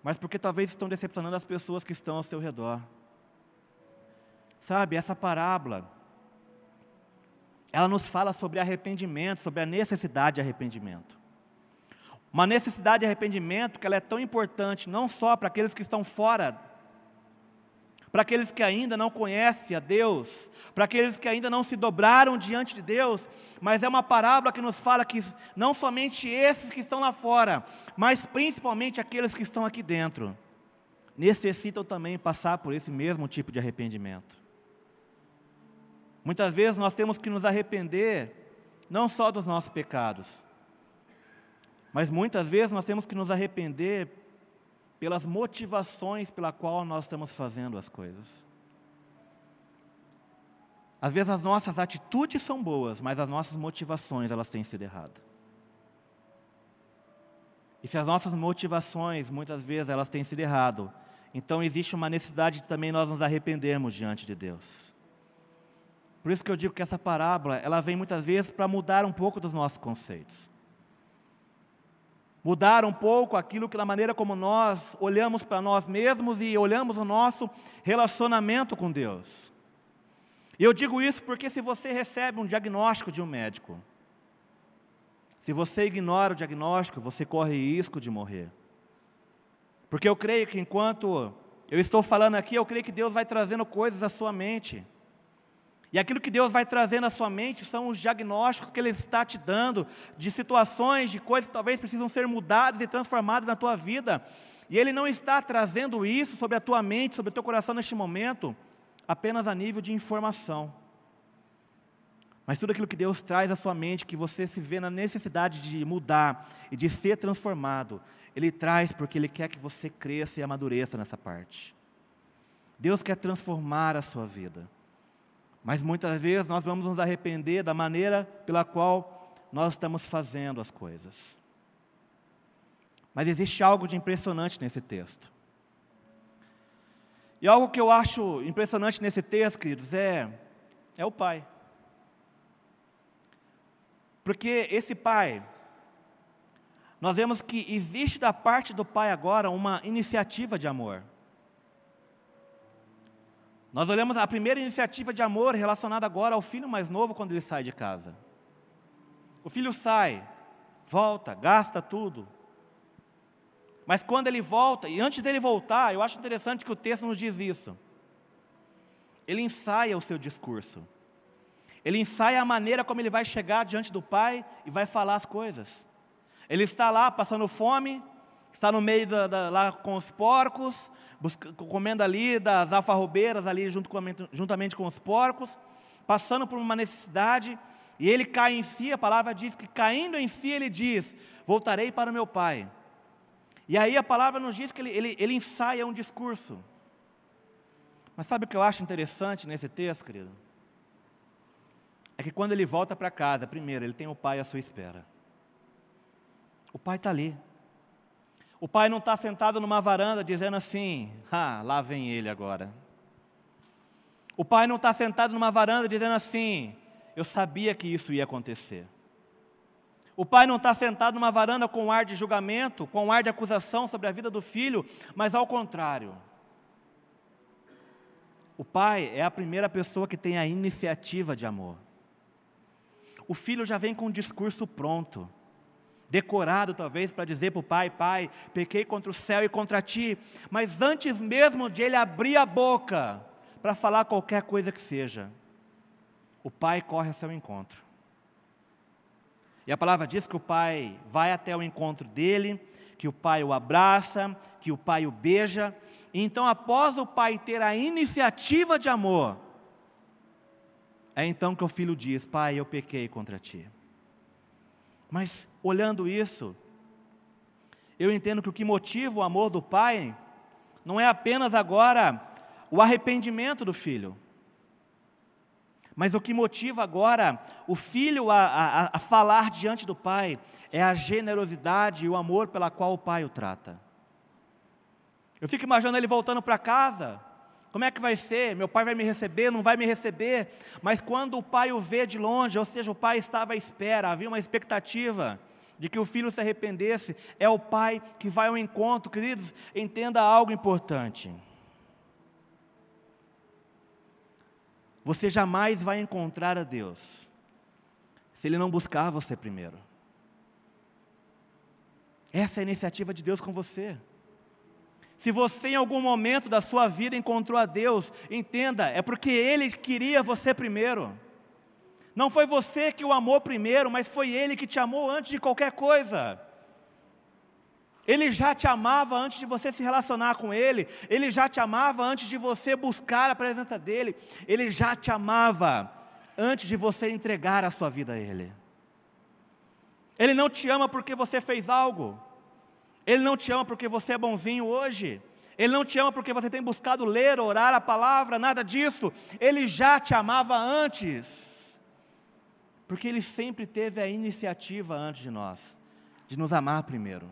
mas porque talvez estão decepcionando as pessoas que estão ao seu redor. Sabe, essa parábola, ela nos fala sobre arrependimento, sobre a necessidade de arrependimento. Uma necessidade de arrependimento que ela é tão importante não só para aqueles que estão fora, para aqueles que ainda não conhecem a Deus, para aqueles que ainda não se dobraram diante de Deus, mas é uma parábola que nos fala que não somente esses que estão lá fora, mas principalmente aqueles que estão aqui dentro, necessitam também passar por esse mesmo tipo de arrependimento. Muitas vezes nós temos que nos arrepender não só dos nossos pecados, mas muitas vezes nós temos que nos arrepender pelas motivações pela qual nós estamos fazendo as coisas. Às vezes as nossas atitudes são boas, mas as nossas motivações elas têm sido erradas. E se as nossas motivações, muitas vezes, elas têm sido errado, então existe uma necessidade de também nós nos arrependermos diante de Deus. Por isso que eu digo que essa parábola, ela vem muitas vezes para mudar um pouco dos nossos conceitos. Mudar um pouco aquilo que da maneira como nós olhamos para nós mesmos e olhamos o nosso relacionamento com Deus. E eu digo isso porque se você recebe um diagnóstico de um médico, se você ignora o diagnóstico, você corre risco de morrer. Porque eu creio que enquanto eu estou falando aqui, eu creio que Deus vai trazendo coisas à sua mente. E aquilo que Deus vai trazendo à sua mente são os diagnósticos que Ele está te dando, de situações, de coisas que talvez precisam ser mudadas e transformadas na tua vida. E Ele não está trazendo isso sobre a tua mente, sobre o teu coração neste momento, apenas a nível de informação. Mas tudo aquilo que Deus traz à sua mente, que você se vê na necessidade de mudar e de ser transformado, Ele traz porque Ele quer que você cresça e amadureça nessa parte. Deus quer transformar a sua vida. Mas muitas vezes nós vamos nos arrepender da maneira pela qual nós estamos fazendo as coisas. Mas existe algo de impressionante nesse texto. E algo que eu acho impressionante nesse texto, queridos, é, é o pai. Porque esse pai, nós vemos que existe da parte do pai agora uma iniciativa de amor. Nós olhamos a primeira iniciativa de amor relacionada agora ao filho mais novo quando ele sai de casa. O filho sai, volta, gasta tudo. Mas quando ele volta, e antes dele voltar, eu acho interessante que o texto nos diz isso. Ele ensaia o seu discurso. Ele ensaia a maneira como ele vai chegar diante do Pai e vai falar as coisas. Ele está lá passando fome, está no meio da, da, lá com os porcos, busca, comendo ali das alfarrobeiras ali junto com, juntamente com os porcos, passando por uma necessidade, e ele cai em si, a palavra diz que caindo em si ele diz, voltarei para o meu pai. E aí a palavra nos diz que ele, ele, ele ensaia um discurso. Mas sabe o que eu acho interessante nesse texto, querido? é que quando ele volta para casa, primeiro, ele tem o pai à sua espera. O pai está ali. O pai não está sentado numa varanda dizendo assim: ah, lá vem ele agora. O pai não está sentado numa varanda dizendo assim: eu sabia que isso ia acontecer. O pai não está sentado numa varanda com um ar de julgamento, com um ar de acusação sobre a vida do filho, mas ao contrário. O pai é a primeira pessoa que tem a iniciativa de amor o filho já vem com um discurso pronto, decorado talvez para dizer para o pai: Pai, pequei contra o céu e contra ti. Mas antes mesmo de ele abrir a boca para falar qualquer coisa que seja, o pai corre ao seu encontro. E a palavra diz que o pai vai até o encontro dele, que o pai o abraça, que o pai o beija. E então, após o pai ter a iniciativa de amor, é então que o filho diz: Pai, eu pequei contra ti. Mas, olhando isso, eu entendo que o que motiva o amor do pai não é apenas agora o arrependimento do filho, mas o que motiva agora o filho a, a, a falar diante do pai é a generosidade e o amor pela qual o pai o trata. Eu fico imaginando ele voltando para casa, como é que vai ser? Meu pai vai me receber? Não vai me receber? Mas quando o pai o vê de longe, ou seja, o pai estava à espera, havia uma expectativa de que o filho se arrependesse, é o pai que vai ao encontro, queridos, entenda algo importante. Você jamais vai encontrar a Deus se Ele não buscar você primeiro. Essa é a iniciativa de Deus com você. Se você em algum momento da sua vida encontrou a Deus, entenda, é porque Ele queria você primeiro. Não foi você que o amou primeiro, mas foi Ele que te amou antes de qualquer coisa. Ele já te amava antes de você se relacionar com Ele, Ele já te amava antes de você buscar a presença dEle, Ele já te amava antes de você entregar a sua vida a Ele. Ele não te ama porque você fez algo, ele não te ama porque você é bonzinho hoje. Ele não te ama porque você tem buscado ler, orar a palavra, nada disso. Ele já te amava antes. Porque ele sempre teve a iniciativa antes de nós, de nos amar primeiro.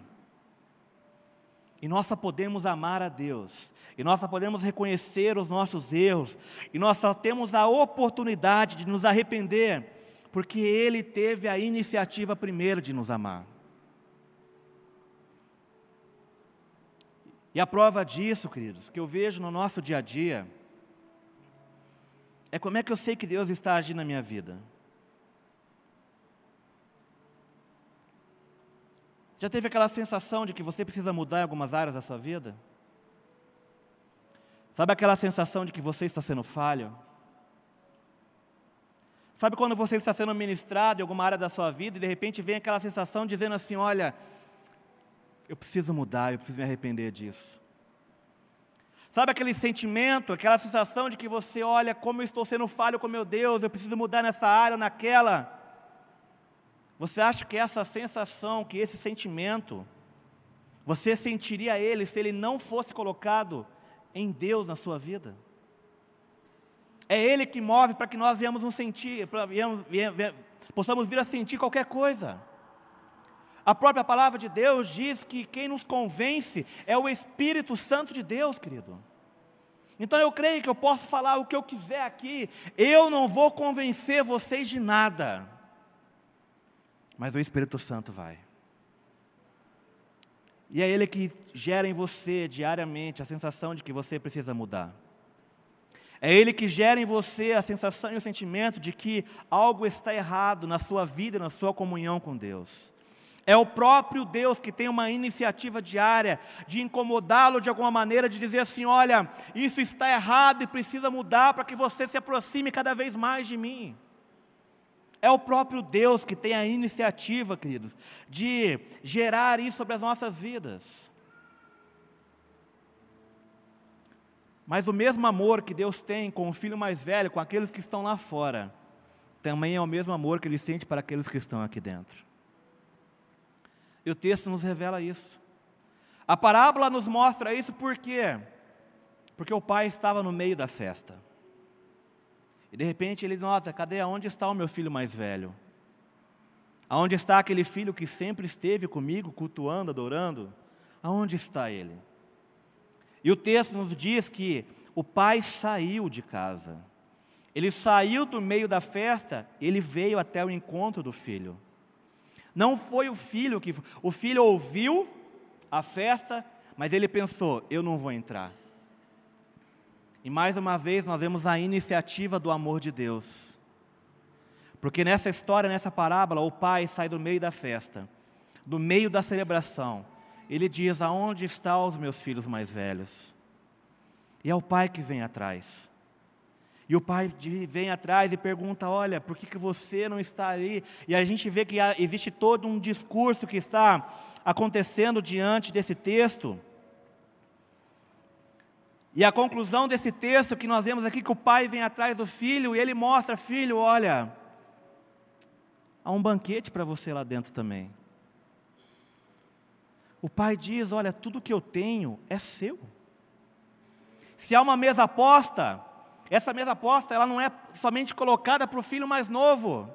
E nós só podemos amar a Deus, e nós só podemos reconhecer os nossos erros, e nós só temos a oportunidade de nos arrepender, porque Ele teve a iniciativa primeiro de nos amar. E a prova disso, queridos, que eu vejo no nosso dia a dia, é como é que eu sei que Deus está agindo na minha vida. Já teve aquela sensação de que você precisa mudar em algumas áreas da sua vida? Sabe aquela sensação de que você está sendo falho? Sabe quando você está sendo ministrado em alguma área da sua vida e de repente vem aquela sensação dizendo assim: olha, eu preciso mudar, eu preciso me arrepender disso. Sabe aquele sentimento, aquela sensação de que você olha como eu estou sendo falho com meu Deus, eu preciso mudar nessa área ou naquela. Você acha que essa sensação, que esse sentimento, você sentiria ele se ele não fosse colocado em Deus na sua vida? É Ele que move para que nós venhamos nos sentir, possamos vir a sentir qualquer coisa. A própria palavra de Deus diz que quem nos convence é o Espírito Santo de Deus, querido. Então eu creio que eu posso falar o que eu quiser aqui, eu não vou convencer vocês de nada mas o Espírito Santo vai. E é Ele que gera em você diariamente a sensação de que você precisa mudar. É Ele que gera em você a sensação e o sentimento de que algo está errado na sua vida, na sua comunhão com Deus. É o próprio Deus que tem uma iniciativa diária de incomodá-lo de alguma maneira, de dizer assim: olha, isso está errado e precisa mudar para que você se aproxime cada vez mais de mim. É o próprio Deus que tem a iniciativa, queridos, de gerar isso sobre as nossas vidas. Mas o mesmo amor que Deus tem com o filho mais velho, com aqueles que estão lá fora, também é o mesmo amor que Ele sente para aqueles que estão aqui dentro. E o texto nos revela isso. A parábola nos mostra isso por quê? Porque o pai estava no meio da festa. E de repente ele nota: cadê? Onde está o meu filho mais velho? Aonde está aquele filho que sempre esteve comigo, cultuando, adorando? Aonde está ele? E o texto nos diz que o pai saiu de casa. Ele saiu do meio da festa, ele veio até o encontro do filho. Não foi o filho que. O filho ouviu a festa, mas ele pensou: eu não vou entrar. E mais uma vez nós vemos a iniciativa do amor de Deus. Porque nessa história, nessa parábola, o pai sai do meio da festa, do meio da celebração. Ele diz: Aonde estão os meus filhos mais velhos? E é o pai que vem atrás. E o pai vem atrás e pergunta: Olha, por que, que você não está ali? E a gente vê que existe todo um discurso que está acontecendo diante desse texto. E a conclusão desse texto que nós vemos aqui, que o pai vem atrás do filho e ele mostra, filho, olha, há um banquete para você lá dentro também. O pai diz, olha, tudo que eu tenho é seu. Se há uma mesa posta, essa mesa posta, ela não é somente colocada para o filho mais novo.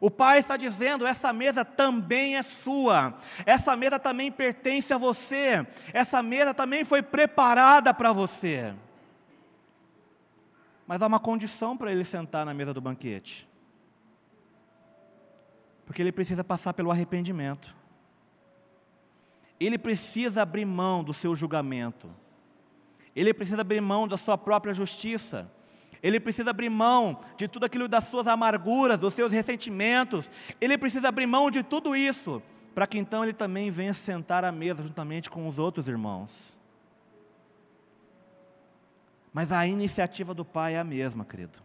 O pai está dizendo: essa mesa também é sua, essa mesa também pertence a você, essa mesa também foi preparada para você. Mas há uma condição para ele sentar na mesa do banquete, porque ele precisa passar pelo arrependimento, ele precisa abrir mão do seu julgamento, ele precisa abrir mão da sua própria justiça ele precisa abrir mão de tudo aquilo das suas amarguras, dos seus ressentimentos, ele precisa abrir mão de tudo isso, para que então ele também venha sentar à mesa juntamente com os outros irmãos. Mas a iniciativa do Pai é a mesma, querido.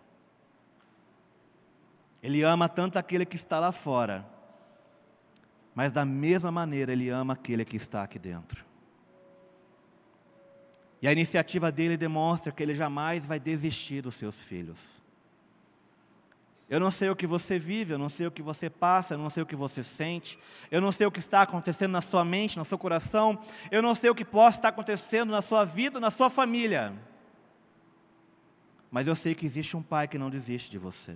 Ele ama tanto aquele que está lá fora, mas da mesma maneira ele ama aquele que está aqui dentro. E a iniciativa dele demonstra que ele jamais vai desistir dos seus filhos. Eu não sei o que você vive, eu não sei o que você passa, eu não sei o que você sente, eu não sei o que está acontecendo na sua mente, no seu coração, eu não sei o que possa estar acontecendo na sua vida, na sua família. Mas eu sei que existe um pai que não desiste de você.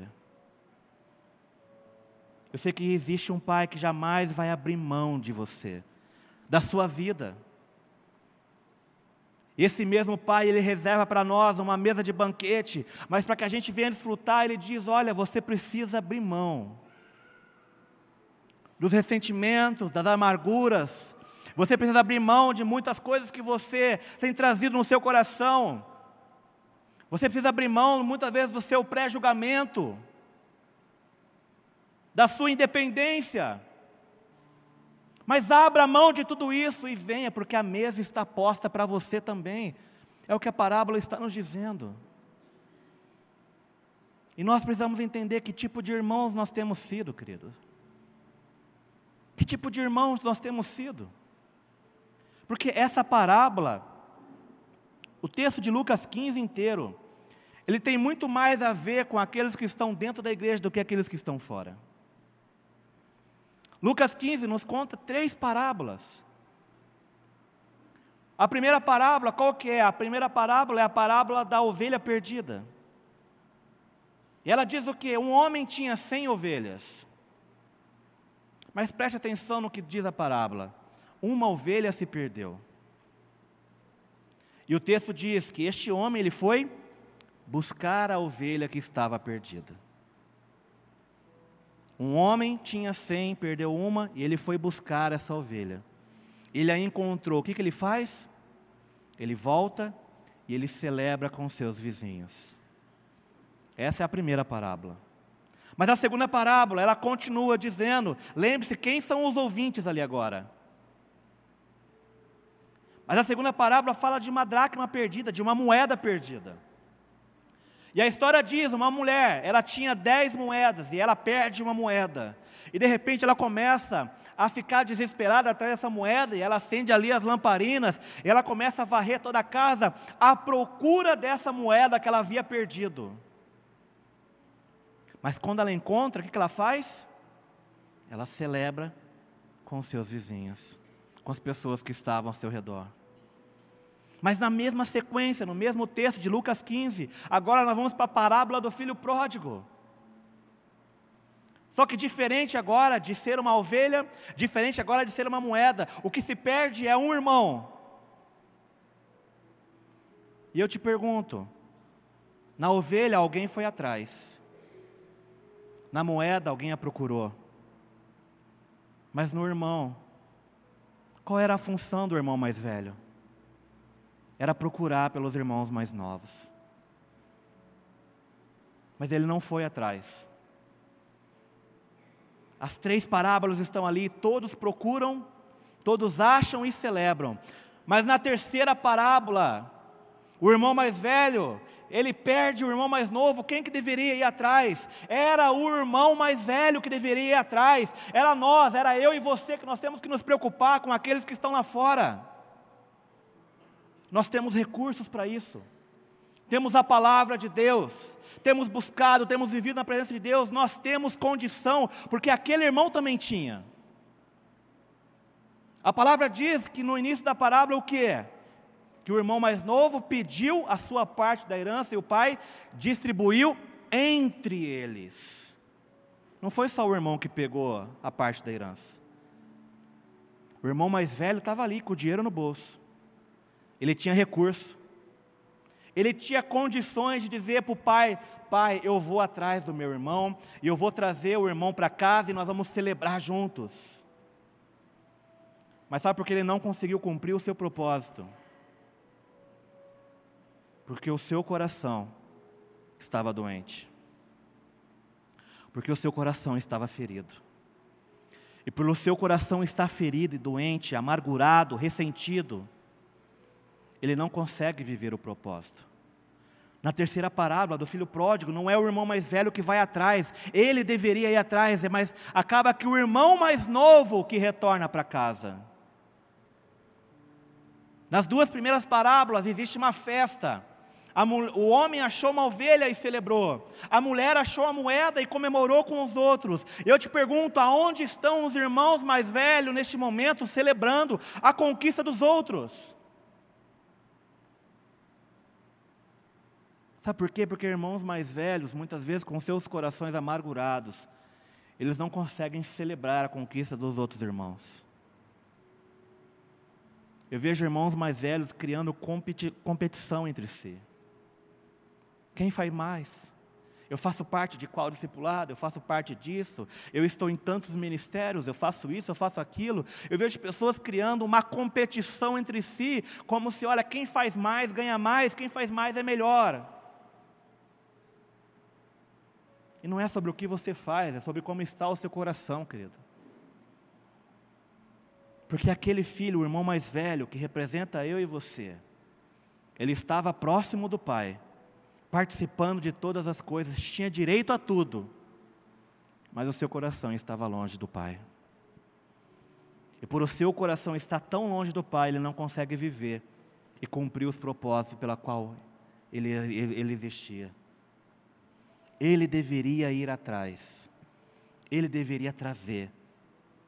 Eu sei que existe um pai que jamais vai abrir mão de você, da sua vida Esse mesmo Pai, Ele reserva para nós uma mesa de banquete, mas para que a gente venha desfrutar, Ele diz: olha, você precisa abrir mão dos ressentimentos, das amarguras, você precisa abrir mão de muitas coisas que você tem trazido no seu coração. Você precisa abrir mão, muitas vezes, do seu pré-julgamento, da sua independência. Mas abra mão de tudo isso e venha, porque a mesa está posta para você também. É o que a parábola está nos dizendo. E nós precisamos entender que tipo de irmãos nós temos sido, queridos. Que tipo de irmãos nós temos sido? Porque essa parábola, o texto de Lucas 15 inteiro, ele tem muito mais a ver com aqueles que estão dentro da igreja do que aqueles que estão fora. Lucas 15 nos conta três parábolas. A primeira parábola, qual que é? A primeira parábola é a parábola da ovelha perdida. E ela diz o que? Um homem tinha cem ovelhas. Mas preste atenção no que diz a parábola. Uma ovelha se perdeu. E o texto diz que este homem ele foi buscar a ovelha que estava perdida. Um homem tinha cem, perdeu uma, e ele foi buscar essa ovelha. Ele a encontrou. O que, que ele faz? Ele volta e ele celebra com seus vizinhos. Essa é a primeira parábola. Mas a segunda parábola, ela continua dizendo: lembre-se, quem são os ouvintes ali agora? Mas a segunda parábola fala de uma dracma perdida, de uma moeda perdida. E a história diz: uma mulher, ela tinha dez moedas e ela perde uma moeda. E de repente ela começa a ficar desesperada atrás dessa moeda, e ela acende ali as lamparinas, e ela começa a varrer toda a casa à procura dessa moeda que ela havia perdido. Mas quando ela encontra, o que ela faz? Ela celebra com seus vizinhos, com as pessoas que estavam ao seu redor. Mas na mesma sequência, no mesmo texto de Lucas 15, agora nós vamos para a parábola do filho pródigo. Só que diferente agora de ser uma ovelha, diferente agora de ser uma moeda, o que se perde é um irmão. E eu te pergunto: na ovelha alguém foi atrás, na moeda alguém a procurou, mas no irmão, qual era a função do irmão mais velho? Era procurar pelos irmãos mais novos. Mas ele não foi atrás. As três parábolas estão ali, todos procuram, todos acham e celebram. Mas na terceira parábola, o irmão mais velho, ele perde o irmão mais novo, quem que deveria ir atrás? Era o irmão mais velho que deveria ir atrás, era nós, era eu e você que nós temos que nos preocupar com aqueles que estão lá fora. Nós temos recursos para isso. Temos a palavra de Deus, temos buscado, temos vivido na presença de Deus, nós temos condição, porque aquele irmão também tinha. A palavra diz que no início da parábola o que é? Que o irmão mais novo pediu a sua parte da herança e o pai distribuiu entre eles. Não foi só o irmão que pegou a parte da herança. O irmão mais velho estava ali com o dinheiro no bolso. Ele tinha recurso. Ele tinha condições de dizer para o pai: Pai, eu vou atrás do meu irmão, e eu vou trazer o irmão para casa e nós vamos celebrar juntos. Mas sabe por que ele não conseguiu cumprir o seu propósito? Porque o seu coração estava doente. Porque o seu coração estava ferido. E pelo seu coração estar ferido e doente, amargurado, ressentido, ele não consegue viver o propósito. Na terceira parábola do filho pródigo, não é o irmão mais velho que vai atrás, ele deveria ir atrás, mas acaba que o irmão mais novo que retorna para casa. Nas duas primeiras parábolas existe uma festa. o homem achou uma ovelha e celebrou. A mulher achou a moeda e comemorou com os outros. Eu te pergunto, aonde estão os irmãos mais velhos neste momento celebrando a conquista dos outros? Sabe por quê? Porque irmãos mais velhos, muitas vezes com seus corações amargurados, eles não conseguem celebrar a conquista dos outros irmãos. Eu vejo irmãos mais velhos criando competi competição entre si. Quem faz mais? Eu faço parte de qual discipulado? Eu faço parte disso. Eu estou em tantos ministérios, eu faço isso, eu faço aquilo. Eu vejo pessoas criando uma competição entre si, como se, olha, quem faz mais ganha mais, quem faz mais é melhor. E não é sobre o que você faz, é sobre como está o seu coração, querido. Porque aquele filho, o irmão mais velho, que representa eu e você, ele estava próximo do pai, participando de todas as coisas, tinha direito a tudo, mas o seu coração estava longe do pai. E por o seu coração estar tão longe do pai, ele não consegue viver e cumprir os propósitos pela qual ele, ele, ele existia. Ele deveria ir atrás, ele deveria trazer,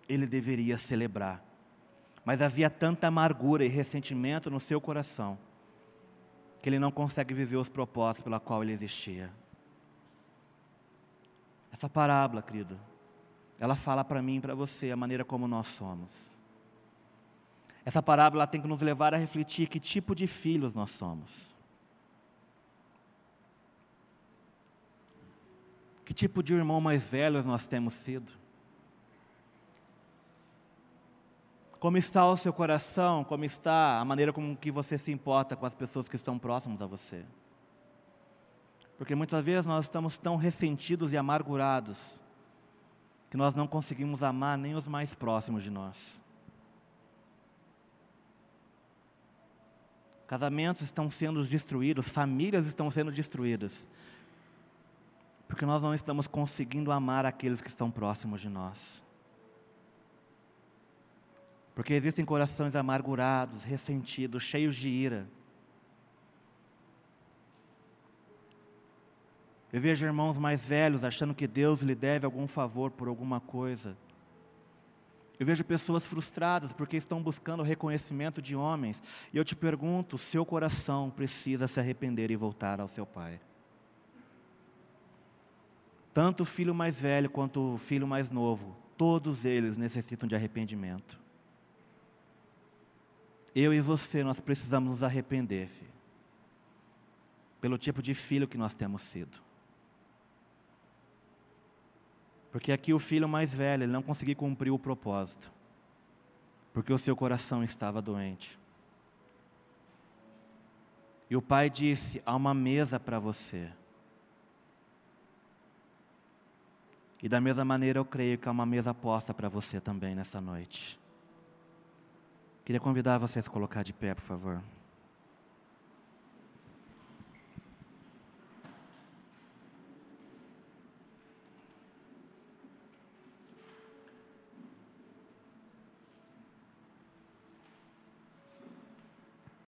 ele deveria celebrar mas havia tanta amargura e ressentimento no seu coração que ele não consegue viver os propósitos pela qual ele existia. Essa parábola, querido, ela fala para mim e para você a maneira como nós somos. Essa parábola tem que nos levar a refletir que tipo de filhos nós somos. Que tipo de irmão mais velho nós temos sido? Como está o seu coração? Como está a maneira como que você se importa com as pessoas que estão próximas a você? Porque muitas vezes nós estamos tão ressentidos e amargurados que nós não conseguimos amar nem os mais próximos de nós. Casamentos estão sendo destruídos, famílias estão sendo destruídas, porque nós não estamos conseguindo amar aqueles que estão próximos de nós. Porque existem corações amargurados, ressentidos, cheios de ira. Eu vejo irmãos mais velhos achando que Deus lhe deve algum favor por alguma coisa. Eu vejo pessoas frustradas porque estão buscando reconhecimento de homens. E eu te pergunto: seu coração precisa se arrepender e voltar ao seu pai. Tanto o filho mais velho quanto o filho mais novo, todos eles necessitam de arrependimento. Eu e você, nós precisamos nos arrepender, filho, pelo tipo de filho que nós temos sido. Porque aqui o filho mais velho, ele não conseguiu cumprir o propósito, porque o seu coração estava doente. E o pai disse: há uma mesa para você. E da mesma maneira eu creio que há uma mesa posta para você também nessa noite. Queria convidar você a colocar de pé, por favor.